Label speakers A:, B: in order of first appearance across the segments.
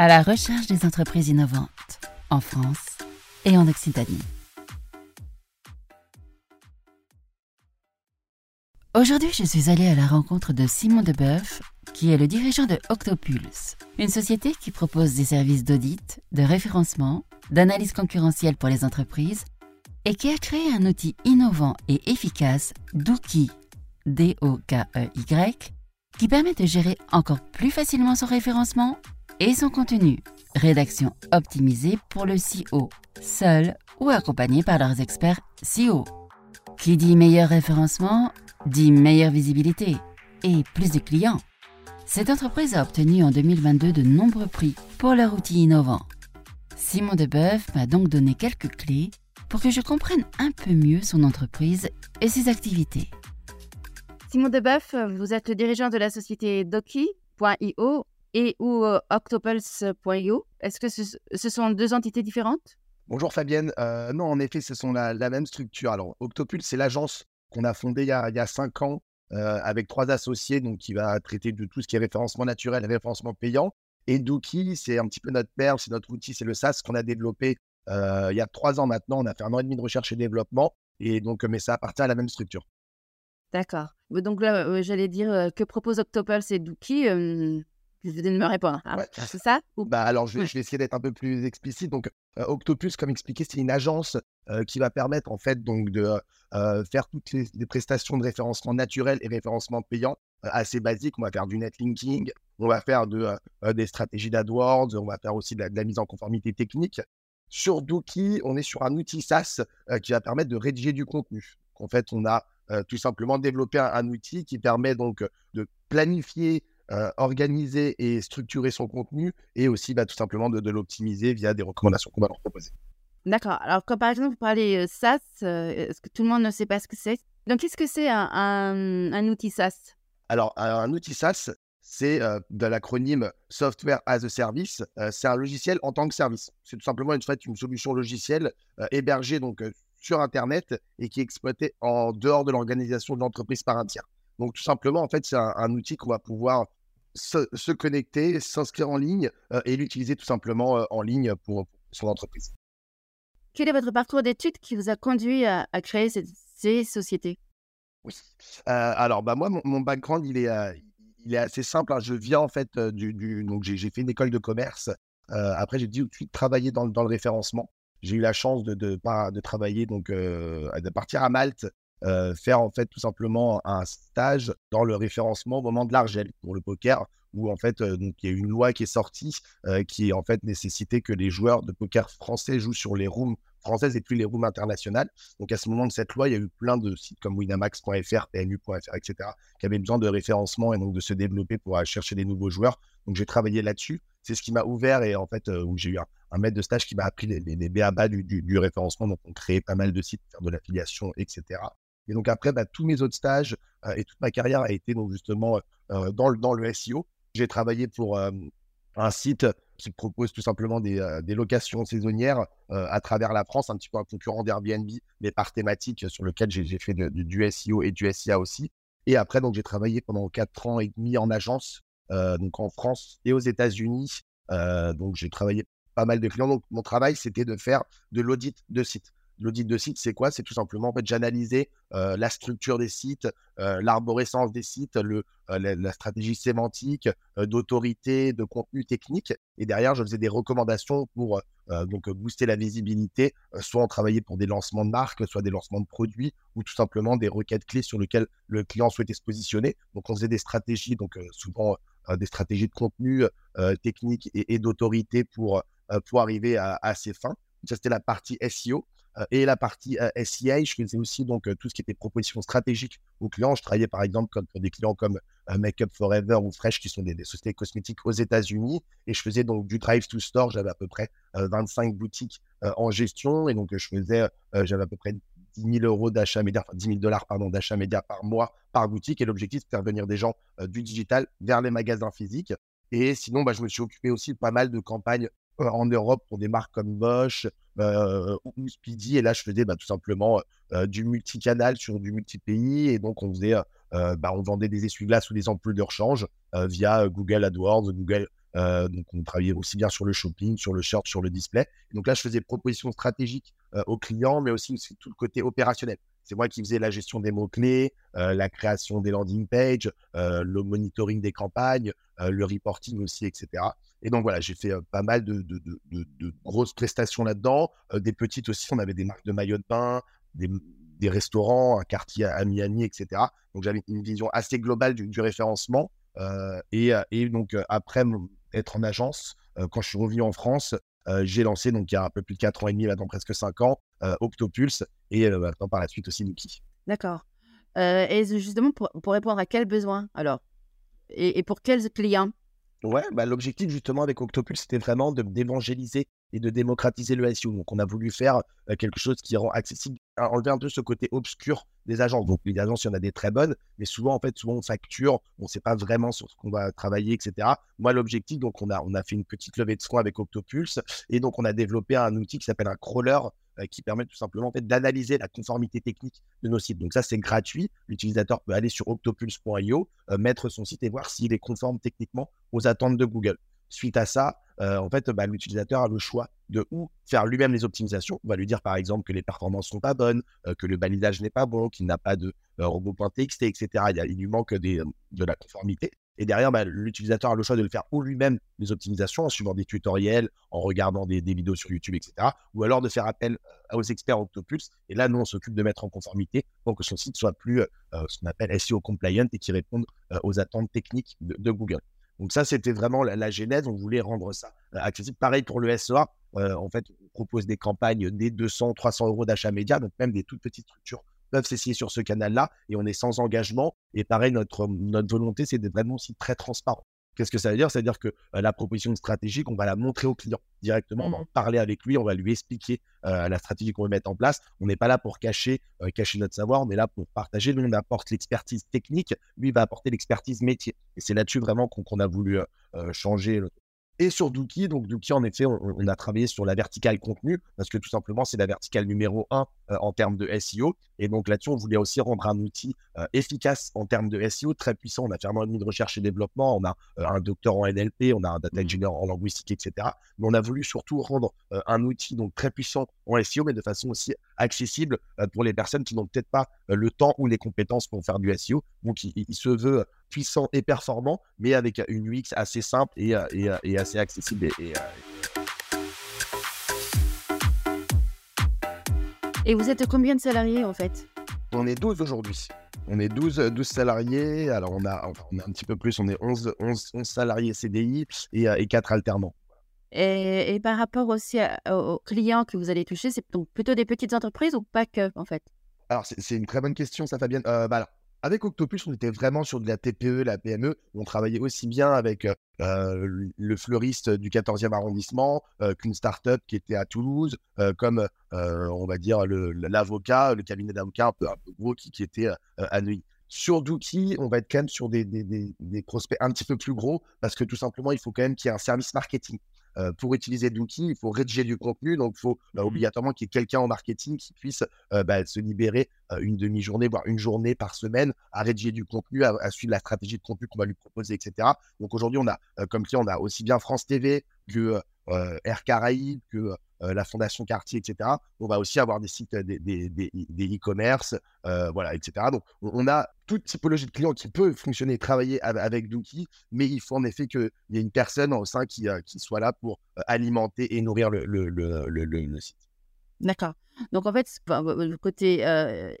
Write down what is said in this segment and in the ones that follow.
A: à la recherche des entreprises innovantes en France et en Occitanie. Aujourd'hui, je suis allée à la rencontre de Simon Deboeuf, qui est le dirigeant de Octopulse, une société qui propose des services d'audit, de référencement, d'analyse concurrentielle pour les entreprises et qui a créé un outil innovant et efficace, Dookie, D-O-K-E-Y, qui permet de gérer encore plus facilement son référencement et son contenu. Rédaction optimisée pour le CEO, seul ou accompagné par leurs experts CEO. Qui dit meilleur référencement dit meilleure visibilité et plus de clients. Cette entreprise a obtenu en 2022 de nombreux prix pour leur outil innovant. Simon Deboeuf m'a donc donné quelques clés pour que je comprenne un peu mieux son entreprise et ses activités.
B: Simon Deboeuf, vous êtes le dirigeant de la société Doki.io et ou euh, Octopulse.io. Est-ce que ce, sont deux entités différentes?
C: Bonjour Fabienne. Euh, non, en effet, ce sont la, même structure. Alors, Octopulse, c'est l'agence qu'on a fondée il y a, cinq ans euh, avec trois associés, donc qui va traiter de tout ce qui est référencement naturel et référencement payant. Et Dookie, c'est un petit peu notre père, c'est notre outil, c'est le SaaS qu'on a développé il y a trois ans maintenant. On a fait un an et demi de recherche et développement, et donc, mais ça appartient à la même structure.
B: D'accord. Donc là, j'allais dire que propose Octopulse et Dookie. Vais de me répondre. Hein. C'est ça
C: bah Alors, je vais, essayer d'être un peu plus explicite. Donc, Octopus, comme expliqué, c'est une agence qui va permettre en fait donc de faire toutes les, prestations de référencement naturel et référencement payant assez basiques. On va faire du netlinking, on va faire de, des stratégies d'AdWords, on va faire aussi de la, mise en conformité technique. Sur Dookie, on est sur un outil SaaS qui va permettre de rédiger du contenu. En fait, on a euh, tout simplement développer un, outil qui permet donc de planifier, euh, organiser et structurer son contenu et aussi bah, tout simplement de, l'optimiser via des recommandations qu'on va leur proposer.
B: D'accord. Alors, quand par exemple vous parlez euh, SaaS, est-ce que tout le monde ne sait pas ce que c'est? Donc, qu'est-ce que c'est un, un, outil SaaS?
C: Alors, un outil SaaS, c'est de l'acronyme Software as a Service. c'est un logiciel en tant que service. C'est tout simplement une, fait, une solution logicielle hébergée donc sur Internet et qui est exploité en dehors de l'organisation de l'entreprise par un tiers. Donc tout simplement, en fait, c'est un, outil qu'on va pouvoir se, connecter, s'inscrire en ligne euh, et l'utiliser tout simplement euh, en ligne pour, son entreprise.
B: Quel est votre parcours d'études qui vous a conduit à, créer ces, sociétés?
C: Oui. Euh, alors, bah, moi, mon, background, il est, il est assez simple. Hein. Je viens en fait du... du donc, j'ai fait une école de commerce. après, j'ai dit tout de suite travailler dans, dans le référencement j'ai eu la chance de, de, de travailler, donc de partir à Malte, euh, faire en fait tout simplement un stage dans le référencement au moment de l'Argel pour le poker, où en fait euh, donc il y a une loi qui est sortie qui en fait nécessitait que les joueurs de poker français jouent sur les rooms françaises et plus les rooms internationales. Donc à ce moment de cette loi, il y a eu plein de sites comme winamax.fr, PMU.fr, etc., qui avaient besoin de référencement et donc de se développer pour chercher des nouveaux joueurs. Donc j'ai travaillé là-dessus. C'est ce qui m'a ouvert et en fait où j'ai eu un, un maître de stage qui m'a appris les, les, BABA du, du, référencement. Donc, on créait pas mal de sites faire de l'affiliation, etc. Et donc, après, bah, tous mes autres stages euh, et toute ma carrière a été donc justement euh, dans, le, dans le SEO. J'ai travaillé pour euh, un site qui propose tout simplement des, locations saisonnières à travers la France, un petit peu un concurrent d'Airbnb, mais par thématique sur lequel j'ai fait du SEO et du SIA aussi. Et après, j'ai travaillé pendant quatre ans et demi en agence, donc en France et aux États-Unis. donc, j'ai travaillé pas mal de clients. Donc, mon travail, c'était de faire de l'audit de site. L'audit de site, c'est quoi? C'est tout simplement, en fait, j'analysais euh, la structure des sites, euh, l'arborescence des sites, euh, la, stratégie sémantique, d'autorité, de contenu technique. Et derrière, je faisais des recommandations pour donc booster la visibilité. soit on travaillait pour des lancements de marques, soit des lancements de produits, ou tout simplement des requêtes clés sur lesquelles le client souhaitait se positionner. Donc, on faisait des stratégies, donc souvent des stratégies de contenu technique et, d'autorité pour pour arriver à, ces fins. Ça, c'était la partie SEO. Euh, et la partie euh, SEA, je faisais aussi donc tout ce qui était proposition stratégique aux clients. Je travaillais par exemple comme, pour des clients comme Makeup Forever ou Fresh, qui sont des, sociétés cosmétiques aux États-Unis. Et je faisais donc du drive to store. J'avais à peu près 25 boutiques en gestion. Et donc, je faisais, j'avais à peu près 10 000 euros d'achat média, enfin 10 000 dollars pardon, d'achat média par mois par boutique. Et l'objectif, c'est de faire venir des gens du digital vers les magasins physiques. Et sinon, bah, je me suis occupé aussi pas mal de campagnes euh, en Europe pour des marques comme Bosch euh, ou Speedy. Et là, je faisais bah, tout simplement du multicanal sur du multi-pays. Et donc, on faisait bah, on vendait des essuie-glaces ou des ampoules de rechange via Google AdWords, Google donc, on travaillait aussi bien sur le shopping, sur le short, sur le display. donc là, je faisais propositions stratégiques aux clients, mais aussi, tout le côté opérationnel. C'est moi qui faisais la gestion des mots-clés, la création des landing pages, le monitoring des campagnes, le reporting aussi, etc. Et donc voilà, j'ai fait pas mal de, grosses prestations là-dedans, des petites aussi. On avait des marques de maillots de bain, des, restaurants, un quartier à Miami, etc. Donc j'avais une vision assez globale du, référencement. Et, donc après être en agence, quand je suis revenu en France, j'ai lancé donc il y a un peu plus de 4 ans et demi, maintenant presque 5 ans, Octopulse et maintenant par la suite aussi Nuki.
B: D'accord. et justement, pour, répondre à quels besoins alors? Et, et pour quels clients?
C: Ouais, bah, l'objectif justement avec Octopulse, c'était vraiment de d'évangéliser et de démocratiser le SEO. Donc, on a voulu faire quelque chose qui rend accessible, enlever un peu ce côté obscur des agences. Donc, les agences, il y en a des très bonnes, mais souvent, en fait, souvent, on facture, on ne sait pas vraiment sur ce qu'on va travailler, etc. Moi, l'objectif, donc, on a, on a fait une petite levée de fonds avec Octopulse et donc, on a développé un outil qui s'appelle un crawler qui permet tout simplement d'analyser la conformité technique de nos sites. Donc ça, c'est gratuit. L'utilisateur peut aller sur octopulse.io, mettre son site et voir s'il est conforme techniquement aux attentes de Google. Suite à ça, euh, en fait, bah, l'utilisateur a le choix de où faire lui-même les optimisations. On va lui dire par exemple que les performances sont pas bonnes, euh, que le balisage n'est pas bon, qu'il n'a pas de euh, robot.txt, etc. Il, lui manque de la conformité. Et derrière, bah, l'utilisateur a le choix de le faire ou lui-même les optimisations en suivant des tutoriels, en regardant des, vidéos sur YouTube, etc. Ou alors de faire appel aux experts Octopulse. Et là, nous, on s'occupe de mettre en conformité pour que son site soit plus ce qu'on appelle SEO compliant et qui réponde aux attentes techniques de Google. Donc ça, c'était vraiment la, genèse. On voulait rendre ça euh, accessible. Pareil pour le SEA. Euh, en fait, on propose des campagnes des 200, 300 euros d'achat média. Donc même des toutes petites structures peuvent s'essayer sur ce canal-là et on est sans engagement. Et pareil, notre, notre volonté, c'est d'être vraiment aussi très transparent. Qu'est-ce que ça veut dire? Ça veut dire que la proposition stratégique, on va la montrer au client directement, on va en mmh. parler avec lui, on va lui expliquer la stratégie qu'on veut mettre en place. On n'est pas là pour cacher, cacher notre savoir, on est là pour partager. Nous, on apporte l'expertise technique, lui va apporter l'expertise métier. Et c'est là-dessus vraiment qu'on a voulu changer et sur Dookie. Donc, Dookie, en effet, on, a travaillé sur la verticale contenu parce que tout simplement, c'est la verticale numéro un euh, en termes de SEO. Et donc là-dessus, on voulait aussi rendre un outil euh, efficace en termes de SEO, très puissant. On a fait un de recherche et développement. On a euh, un docteur en NLP, on a un data mmh. engineer en linguistique, etc. Mais on a voulu surtout rendre un outil donc très puissant en SEO, mais de façon aussi accessible pour les personnes qui n'ont peut-être pas le temps ou les compétences pour faire du SEO. Donc, il, se veut puissant et performant, mais avec une UX assez simple et, et, assez accessible. Et,
B: et, vous êtes combien de salariés en fait?
C: On est 12 aujourd'hui. On est 12, 12 salariés. Alors, on a, on a un petit peu plus, on est 11, 11, 11 salariés CDI et, et 4 alternants.
B: Et, par rapport aussi aux clients que vous allez toucher, c'est donc plutôt des petites entreprises ou pas que, en fait?
C: Alors, c'est une très bonne question, ça, Fabienne. Euh, bah, avec Octopus, on était vraiment sur de la TPE, la PME. On travaillait aussi bien avec euh, le fleuriste du 14e arrondissement qu'une start-up qui était à Toulouse, comme, on va dire, l'avocat, le, cabinet d'avocat un peu, gros qui, était à Neuilly. Sur Dookie, on va être quand même sur des, prospects un petit peu plus gros parce que tout simplement, il faut quand même qu'il y ait un service marketing. Euh, pour utiliser Dookie, il faut rédiger du contenu. Donc, il faut bah, mmh obligatoirement qu'il y ait quelqu'un en marketing qui puisse euh, bah, se libérer euh, une demi-journée, voire une journée par semaine à rédiger du contenu, à, suivre la stratégie de contenu qu'on va lui proposer, etc. Donc, aujourd'hui, on a, comme client, on a aussi bien France TV que Air Caraïbes, que la Fondation Cartier, etc. On va aussi avoir des sites, des, e-commerce, euh, voilà, etc. Donc, on, a toute typologie de clients qui peut fonctionner et travailler avec, Dookie, mais il faut en effet qu'il y ait une personne au sein qui, euh, soit là pour alimenter et nourrir le, site.
B: D'accord. Donc, en fait, le côté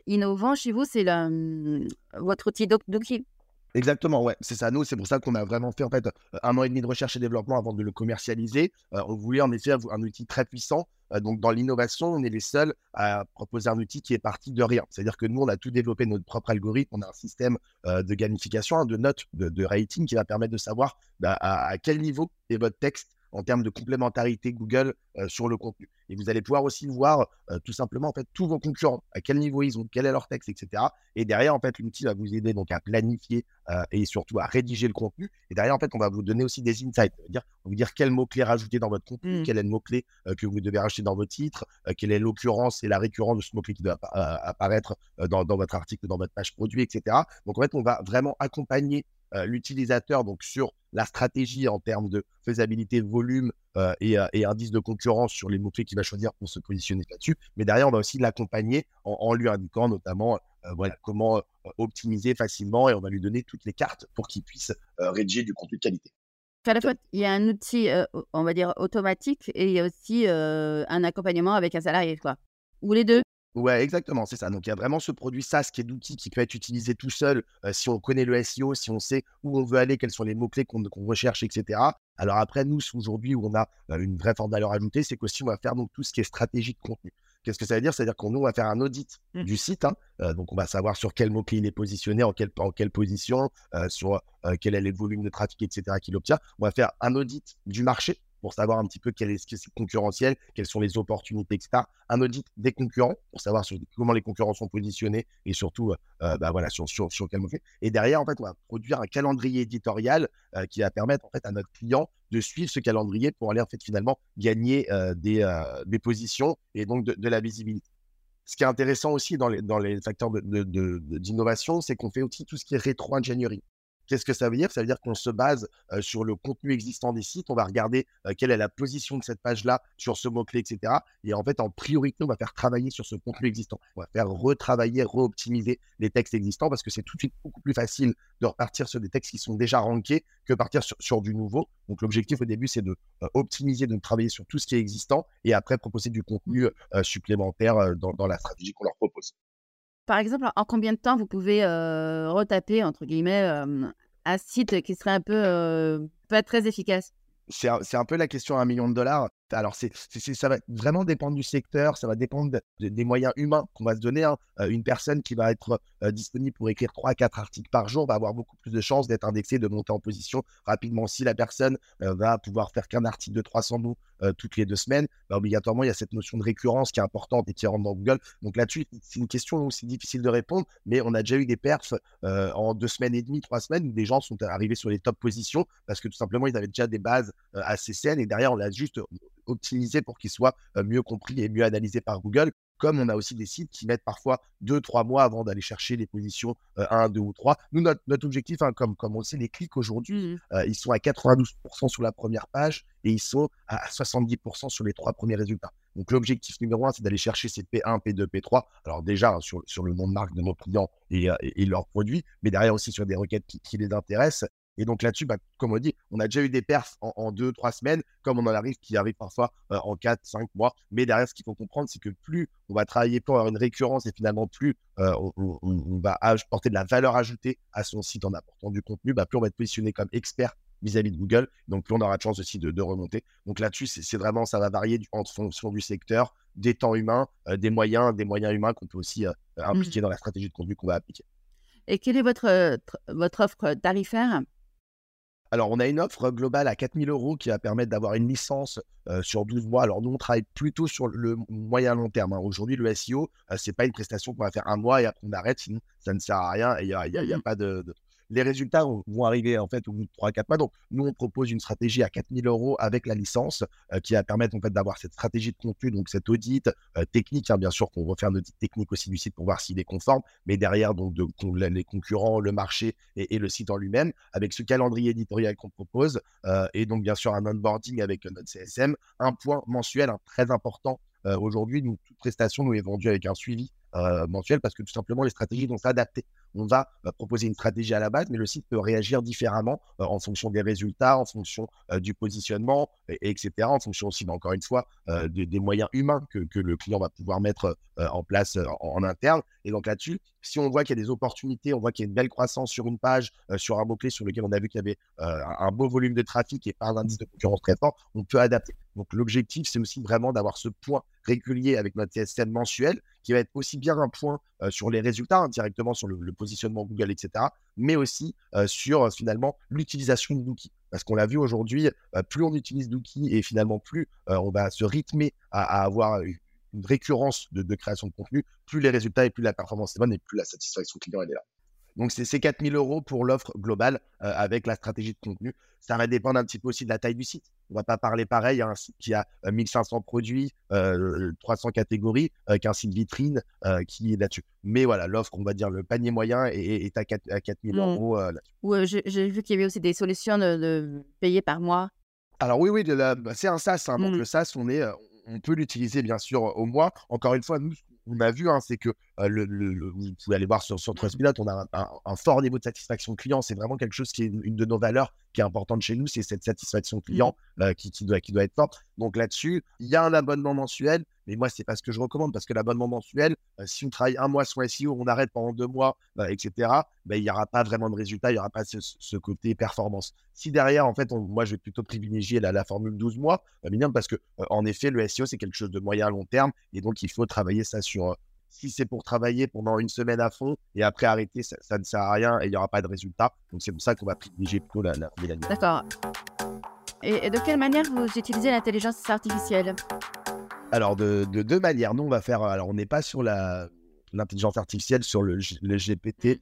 B: innovant chez vous, c'est hum, votre outil Dookie.
C: Exactement, ouais, c'est ça. Nous, c'est pour ça qu'on a vraiment fait en fait un an et demi de recherche et développement avant de le commercialiser. Euh, on voulait en effet un outil très puissant. Euh, donc, dans l'innovation, on est les seuls à proposer un outil qui est parti de rien. C'est-à-dire que nous, on a tout développé notre propre algorithme. On a un système euh, de gamification, hein, de notes, de, rating qui va permettre de savoir bah, à, quel niveau est votre texte en termes de complémentarité Google sur le contenu. Et vous allez pouvoir aussi voir tout simplement en fait tous vos concurrents, à quel niveau ils ont, quel est leur texte, etc. Et derrière, en fait, l'outil va vous aider donc à planifier et surtout à rédiger le contenu. Et derrière, en fait, on va vous donner aussi des insights. On va dire, on va vous dire quel mot-clé rajouter dans votre contenu, mmh. quel est le mot-clé que vous devez rajouter dans votre titre, quelle est l'occurrence et la récurrence de ce mot-clé qui doit apparaître dans, dans, votre article, dans votre page produit, etc. Donc, en fait, on va vraiment accompagner l'utilisateur donc sur la stratégie en termes de faisabilité, volume et, et, indice de concurrence sur les mots-clés qu'il va choisir pour se positionner là-dessus. Mais derrière, on va aussi l'accompagner en, lui indiquant notamment voilà, comment optimiser facilement et on va lui donner toutes les cartes pour qu'il puisse rédiger du contenu de qualité.
B: À il y a un outil, on va dire, automatique et il y a aussi un accompagnement avec un salarié, quoi. Ou les deux
C: Ouais, exactement, c'est ça. Donc, il y a vraiment ce produit SaaS qui est d'outils qui peut être utilisé tout seul si on connaît le SEO, si on sait où on veut aller, quels sont les mots-clés qu'on recherche, etc. Alors après, nous, aujourd'hui, où on a une vraie forte valeur ajoutée, c'est qu'aussi, on va faire donc tout ce qui est stratégie de contenu. Qu'est-ce que ça veut dire? C'est-à-dire qu'on va faire un audit mmh. du site. Hein, donc, on va savoir sur quel mot-clé il est positionné, en quelle, en quelle position, sur quel est le volume de trafic, etc. qu'il obtient. On va faire un audit du marché pour savoir un petit peu quel est ce qui est concurrentiel, quelles sont les opportunités, etc. Un audit des concurrents pour savoir comment les concurrents sont positionnés et surtout euh, bah voilà, sur, sur, sur quel mot-clé. Et derrière, en fait, on va produire un calendrier éditorial euh, qui va permettre en fait, à notre client de suivre ce calendrier pour aller en fait, finalement gagner euh, des, des, positions et donc de, la visibilité. Ce qui est intéressant aussi dans les, dans les facteurs d'innovation, de, de, c'est qu'on fait aussi tout ce qui est rétro-ingénierie. Qu'est-ce que ça veut dire? Ça veut dire qu'on se base sur le contenu existant des sites. On va regarder quelle est la position de cette page-là sur ce mot-clé, etc. Et en fait, en priorité, on va faire travailler sur ce contenu existant. On va faire retravailler, re-optimiser les textes existants parce que c'est tout de suite beaucoup plus facile de repartir sur des textes qui sont déjà rankés que partir sur, du nouveau. Donc, l'objectif au début, c'est de optimiser, de travailler sur tout ce qui est existant et après proposer du contenu supplémentaire dans la stratégie qu'on leur propose.
B: Par exemple, en combien de temps vous pouvez retaper, entre guillemets, un site qui serait un peu pas très efficace?
C: C'est un, peu la question à un million de dollars. Alors, ça va vraiment dépendre du secteur, ça va dépendre des moyens humains qu'on va se donner. Hein. une personne qui va être disponible pour écrire 3 4 articles par jour va avoir beaucoup plus de chances d'être indexée, de monter en position rapidement. Si la personne va pouvoir faire qu'un article de 300 mots toutes les deux semaines, bah, obligatoirement, il y a cette notion de récurrence qui est importante et qui rentre dans Google. Donc là-dessus, c'est une question où c'est difficile de répondre, mais on a déjà eu des perfs en deux semaines et demie, trois semaines où des gens sont arrivés sur les top positions parce que tout simplement, ils avaient déjà des bases assez saines et derrière, on l'a juste optimisé pour qu'il soit mieux compris et mieux analysé par Google. Comme on a aussi des sites qui mettent parfois 2-3 mois avant d'aller chercher les positions 1, 2 ou 3. Nous, notre, objectif, hein, comme, comme on le sait, les clics aujourd'hui, mmh. ils sont à 92% sur la première page et ils sont à 70% sur les trois premiers résultats. Donc l'objectif numéro un, c'est d'aller chercher ces P1, P2, P3. Alors déjà hein, sur, sur, le nom de marque de nos clients et, et, leurs produits, mais derrière aussi sur des requêtes qui, qui les intéressent et donc là-dessus, bah, comme on dit, on a déjà eu des perfs en, deux, trois semaines, comme on en arrive, qui arrive parfois euh, en quatre, cinq mois. Mais derrière, ce qu'il faut comprendre, c'est que plus on va travailler pour avoir une récurrence et finalement plus euh, on, va apporter de la valeur ajoutée à son site en apportant du contenu, bah, plus on va être positionné comme expert vis-à-vis de Google. Donc, plus on aura de chance aussi de, remonter. Donc là-dessus, c'est vraiment, ça va varier en fonction du secteur, des temps humains, euh, des moyens, des moyens humains qu'on peut aussi impliquer mmh. dans la stratégie de contenu qu'on va appliquer.
B: Et quelle est votre, votre offre tarifaire?
C: Alors, on a une offre globale à 4000 euros qui va permettre d'avoir une licence sur 12 mois. Alors, nous, on travaille plutôt sur le moyen long terme. Hein. Aujourd'hui, le SEO, ce n'est pas une prestation qu'on va faire un mois et après on arrête, sinon ça ne sert à rien et il n'y a, y a, mmh pas de, les résultats vont arriver en fait au bout de 3-4 mois. Donc, nous, on propose une stratégie à 4000 euros avec la licence euh, qui va permettre en fait d'avoir cette stratégie de contenu, donc cet audit euh, technique, hein, bien sûr, qu'on refait un audit technique aussi du site pour voir s'il est conforme, mais derrière, donc, les concurrents, le marché et, le site en lui-même, avec ce calendrier éditorial qu'on propose, euh, et donc, bien sûr, un onboarding avec notre CSM, un point mensuel hein, très important. Aujourd'hui, toute prestation nous est vendue avec un suivi mensuel parce que tout simplement les stratégies vont s'adapter on va euh, proposer une stratégie à la base, mais le site peut réagir différemment euh, en fonction des résultats, en fonction euh, du positionnement, etc., en fonction aussi, bah, encore une fois, des, moyens humains que, le client va pouvoir mettre en place en, interne. Et donc là-dessus, si on voit qu'il y a des opportunités, on voit qu'il y a une belle croissance sur une page, sur un mot-clé sur lequel on a vu qu'il y avait un beau volume de trafic et pas un indice de concurrence très fort, on peut adapter. Donc l'objectif, c'est aussi vraiment d'avoir ce point régulier avec notre CSM mensuel qui va être aussi bien un point sur les résultats, hein, directement sur le, positionnement Google, etc., mais aussi sur finalement l'utilisation de l'outil. Parce qu'on l'a vu aujourd'hui, plus on utilise Dookie et finalement plus on va se rythmer à, avoir une récurrence de, de, création de contenu, plus les résultats et plus la performance est bonne et plus la satisfaction client elle est là. Donc, c'est 4000 euros pour l'offre globale euh, avec la stratégie de contenu. Ça va dépendre un petit peu aussi de la taille du site. On ne va pas parler pareil à un site qui a 1500 euh, produits, 300 euh, catégories, qu'un site vitrine qui est là-dessus. Mais voilà, l'offre, on va dire le panier moyen est, à, 4, 4000 mmh. euros
B: j'ai vu qu'il y avait aussi des solutions de, payer par mois.
C: Alors oui, oui, bah, c'est un SaaS. Hein. Donc mmh. le SaaS, on, est, on peut l'utiliser bien sûr au mois. Encore une fois, nous, on a vu, hein, c'est que vous pouvez aller voir sur, sur Trustpilot, on a un, fort niveau de satisfaction client. C'est vraiment quelque chose qui est une, de nos valeurs qui est importante chez nous, c'est cette satisfaction client mmh. qui, doit, qui doit être forte. Donc là-dessus, il y a un abonnement mensuel, mais moi, c'est pas ce que je recommande parce que l'abonnement mensuel, si on travaille un mois sur SEO, on arrête pendant deux mois, etc., ben, il n'y aura pas vraiment de résultat, il n'y aura pas ce, côté performance. Si derrière, en fait, moi, je vais plutôt privilégier la, la formule 12 mois, minimum, parce que en effet, le SEO, c'est quelque chose de moyen à long terme et donc il faut travailler ça sur si c'est pour travailler pendant une semaine à fond et après arrêter, ça, ne sert à rien et il n'y aura pas de résultat. Donc c'est pour ça qu'on va privilégier plutôt la, la,
B: D'accord. Et, de quelle manière vous utilisez l'intelligence artificielle?
C: Alors de, deux manières. Nous on va faire. Alors on n'est pas sur la l'intelligence artificielle sur le, le, GPT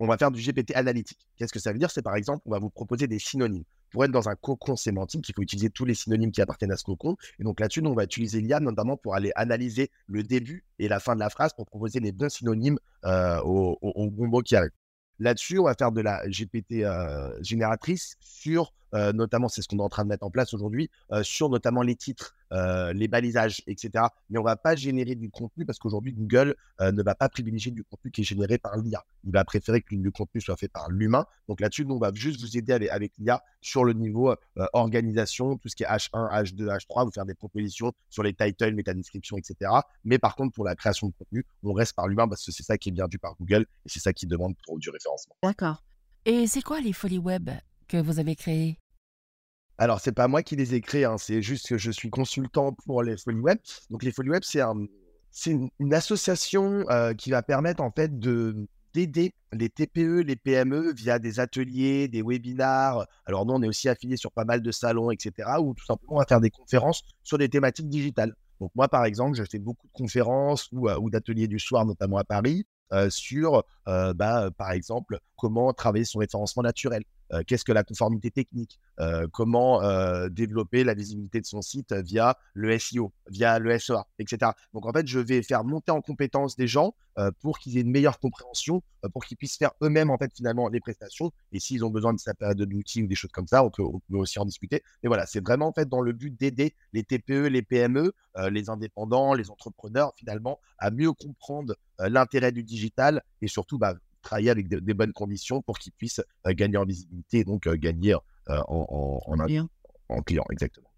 C: on va faire du GPT analytique. Qu'est-ce que ça veut dire? C'est par exemple, on va vous proposer des synonymes. Pour être dans un cocon sémantique, il faut utiliser tous les synonymes qui appartiennent à ce cocon. Et donc là-dessus, on va utiliser l'IA notamment pour aller analyser le début et la fin de la phrase pour proposer les bons synonymes euh, au, bon mot qui arrive. Là-dessus, on va faire de la GPT euh, génératrice sur euh, notamment, c'est ce qu'on est en train de mettre en place aujourd'hui, euh, sur notamment les titres, euh, les balisages, etc. Mais on ne va pas générer du contenu parce qu'aujourd'hui, Google ne va pas privilégier du contenu qui est généré par l'IA. Il va préférer que le contenu soit fait par l'humain. Donc là-dessus, nous, on va juste vous aider avec, l'IA sur le niveau organisation, tout ce qui est H1, H2, H3, vous faire des propositions sur les titles, métadescriptions, etc. Mais par contre, pour la création de contenu, on reste par l'humain parce que c'est ça qui est bien vu par Google et c'est ça qui demande pour du référencement.
A: D'accord. Et c'est quoi les folies web que vous avez créées?
C: Alors, c'est pas moi qui les ai créés, hein, c'est juste que je suis consultant pour les Folies Web. Donc, les Folies Web, c'est une, association qui va permettre en fait de d'aider les TPE, les PME via des ateliers, des webinars. Alors nous, on est aussi affilié sur pas mal de salons, etc., ou tout simplement va faire des conférences sur des thématiques digitales. Donc moi, par exemple, je fais beaucoup de conférences ou, d'ateliers du soir, notamment à Paris, sur, bah, par exemple, comment travailler son référencement naturel. Euh, qu'est-ce que la conformité technique, euh, comment euh, développer la visibilité de son site via le SEO, via le SEA, etc. Donc en fait, je vais faire monter en compétence des gens pour qu'ils aient une meilleure compréhension, pour qu'ils puissent faire eux-mêmes en fait finalement les prestations. Et s'ils ont besoin de d'outils ou des choses comme ça, on peut, aussi en discuter. Mais voilà, c'est vraiment en fait dans le but d'aider les TPE, les PME, les indépendants, les entrepreneurs finalement à mieux comprendre l'intérêt du digital et surtout bah, travailler avec des bonnes conditions pour qu'ils puissent euh, gagner en visibilité et donc euh, gagner euh, en, en, client. en, client. Exactement.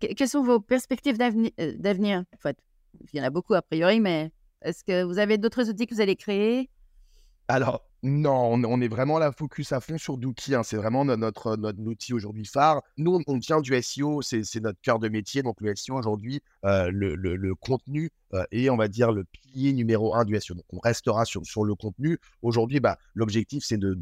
B: quelles sont vos perspectives d'avenir? En fait, Il y en a beaucoup a priori, mais est-ce que vous avez d'autres outils que vous allez créer?
C: Alors, non, on, est vraiment là focus à fond sur Dookie. Hein. C'est vraiment notre, notre, outil aujourd'hui phare. Nous, on, tient du SEO, c'est notre cœur de métier. Donc, le SEO aujourd'hui, euh, le, contenu euh, est, on va dire, le pilier numéro un du SEO. Donc, on restera sur, sur le contenu. Aujourd'hui, bah, l'objectif, c'est de,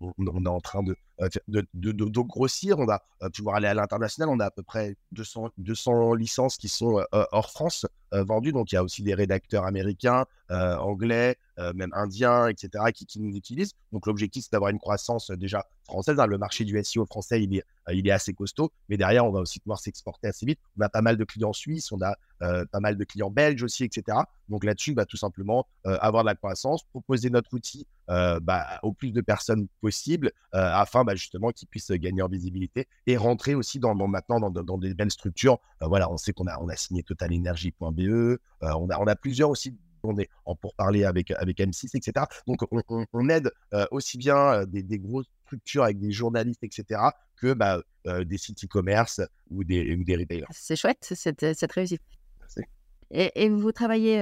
C: on, est en train de, euh, grossir. On va pouvoir aller à l'international. On a à peu près 200, 200 licences qui sont hors France vendues. Donc, il y a aussi des rédacteurs américains, anglais, euh, même indiens, etc., qui, nous utilisent. Donc l'objectif, c'est d'avoir une croissance euh, déjà française. Hein. Le marché du SEO français, il est, euh, il est assez costaud, mais derrière, on va aussi pouvoir s'exporter assez vite. On a pas mal de clients suisses, on a pas mal de clients belges aussi, etc. Donc là-dessus, bah, tout simplement, avoir de la croissance, proposer notre outil bah, au plus de personnes possible, afin bah, justement qu'ils puissent gagner en visibilité et rentrer aussi dans, maintenant dans, des belles structures. voilà, on sait qu'on a, signé totalenergie.be, on a plusieurs aussi on est en pourparler avec, avec M6, etc. Donc, on, aide euh, aussi bien euh, des, grosses structures avec des journalistes, etc., que bah, euh, des sites e-commerce ou des, des retailers.
B: C'est chouette, cette, cette réussite. Et, vous travaillez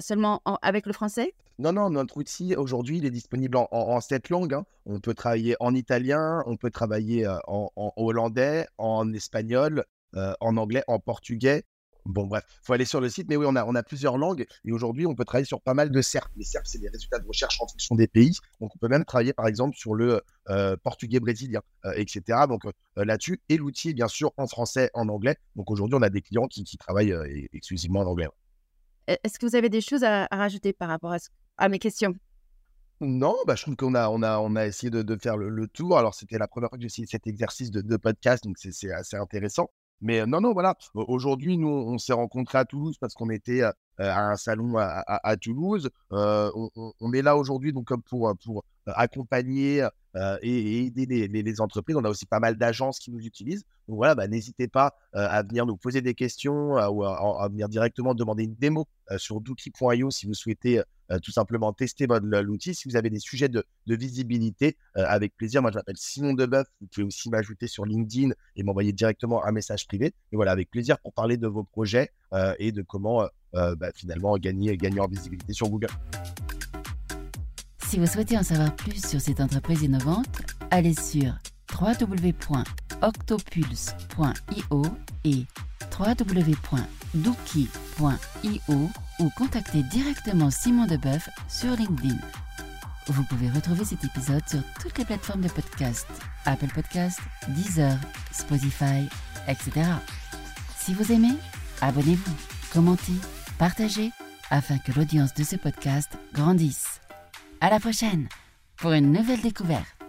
B: seulement avec le français?
C: Non, non, notre outil aujourd'hui, il est disponible en, sept langues. Hein. On peut travailler en italien, on peut travailler en, hollandais, en espagnol, en anglais, en portugais, Bon, bref, il faut aller sur le site. Mais oui, on a, on a plusieurs langues. Et aujourd'hui, on peut travailler sur pas mal de SERP. Les SERP, c'est des résultats de recherche en fonction des pays. Donc, on peut même travailler, par exemple, sur le euh, portugais brésilien, euh, etc. Donc, euh, là-dessus. Et l'outil bien sûr en français, en anglais. Donc, aujourd'hui, on a des clients qui, travaillent exclusivement en anglais.
B: Est-ce que vous avez des choses à, rajouter par rapport à, mes questions?
C: Non, bah, je trouve qu'on a, on a, on a essayé de, faire le, tour. Alors, c'était la première fois que j'ai essayé cet exercice de, de podcast, donc c'est assez intéressant. Mais non, non, voilà. Aujourd'hui, nous, on s'est rencontrés à Toulouse parce qu'on était à un salon à, Toulouse. on, est là aujourd'hui donc pour, pour accompagner et, aider les, entreprises. On a aussi pas mal d'agences qui nous utilisent. Donc voilà, bah, n'hésitez pas à venir nous poser des questions ou à, venir directement demander une démo sur dookie.io si vous souhaitez tout simplement tester l'outil. Si vous avez des sujets de, visibilité, avec plaisir. Moi, je m'appelle Simon Debeuf. Vous pouvez aussi m'ajouter sur LinkedIn et m'envoyer directement un message privé. Et voilà, avec plaisir pour parler de vos projets et de comment bah, finalement gagner, gagner en visibilité sur Google.
A: Si vous souhaitez en savoir plus sur cette entreprise innovante, allez sur www.octopulse.io et www.dookie.io ou contactez directement Simon Deboeuf sur LinkedIn. Vous pouvez retrouver cet épisode sur toutes les plateformes de podcast, Apple Podcast, Deezer, Spotify, etc. Si vous aimez, abonnez-vous, commentez, partagez afin que l'audience de ce podcast grandisse. À la prochaine pour une nouvelle découverte.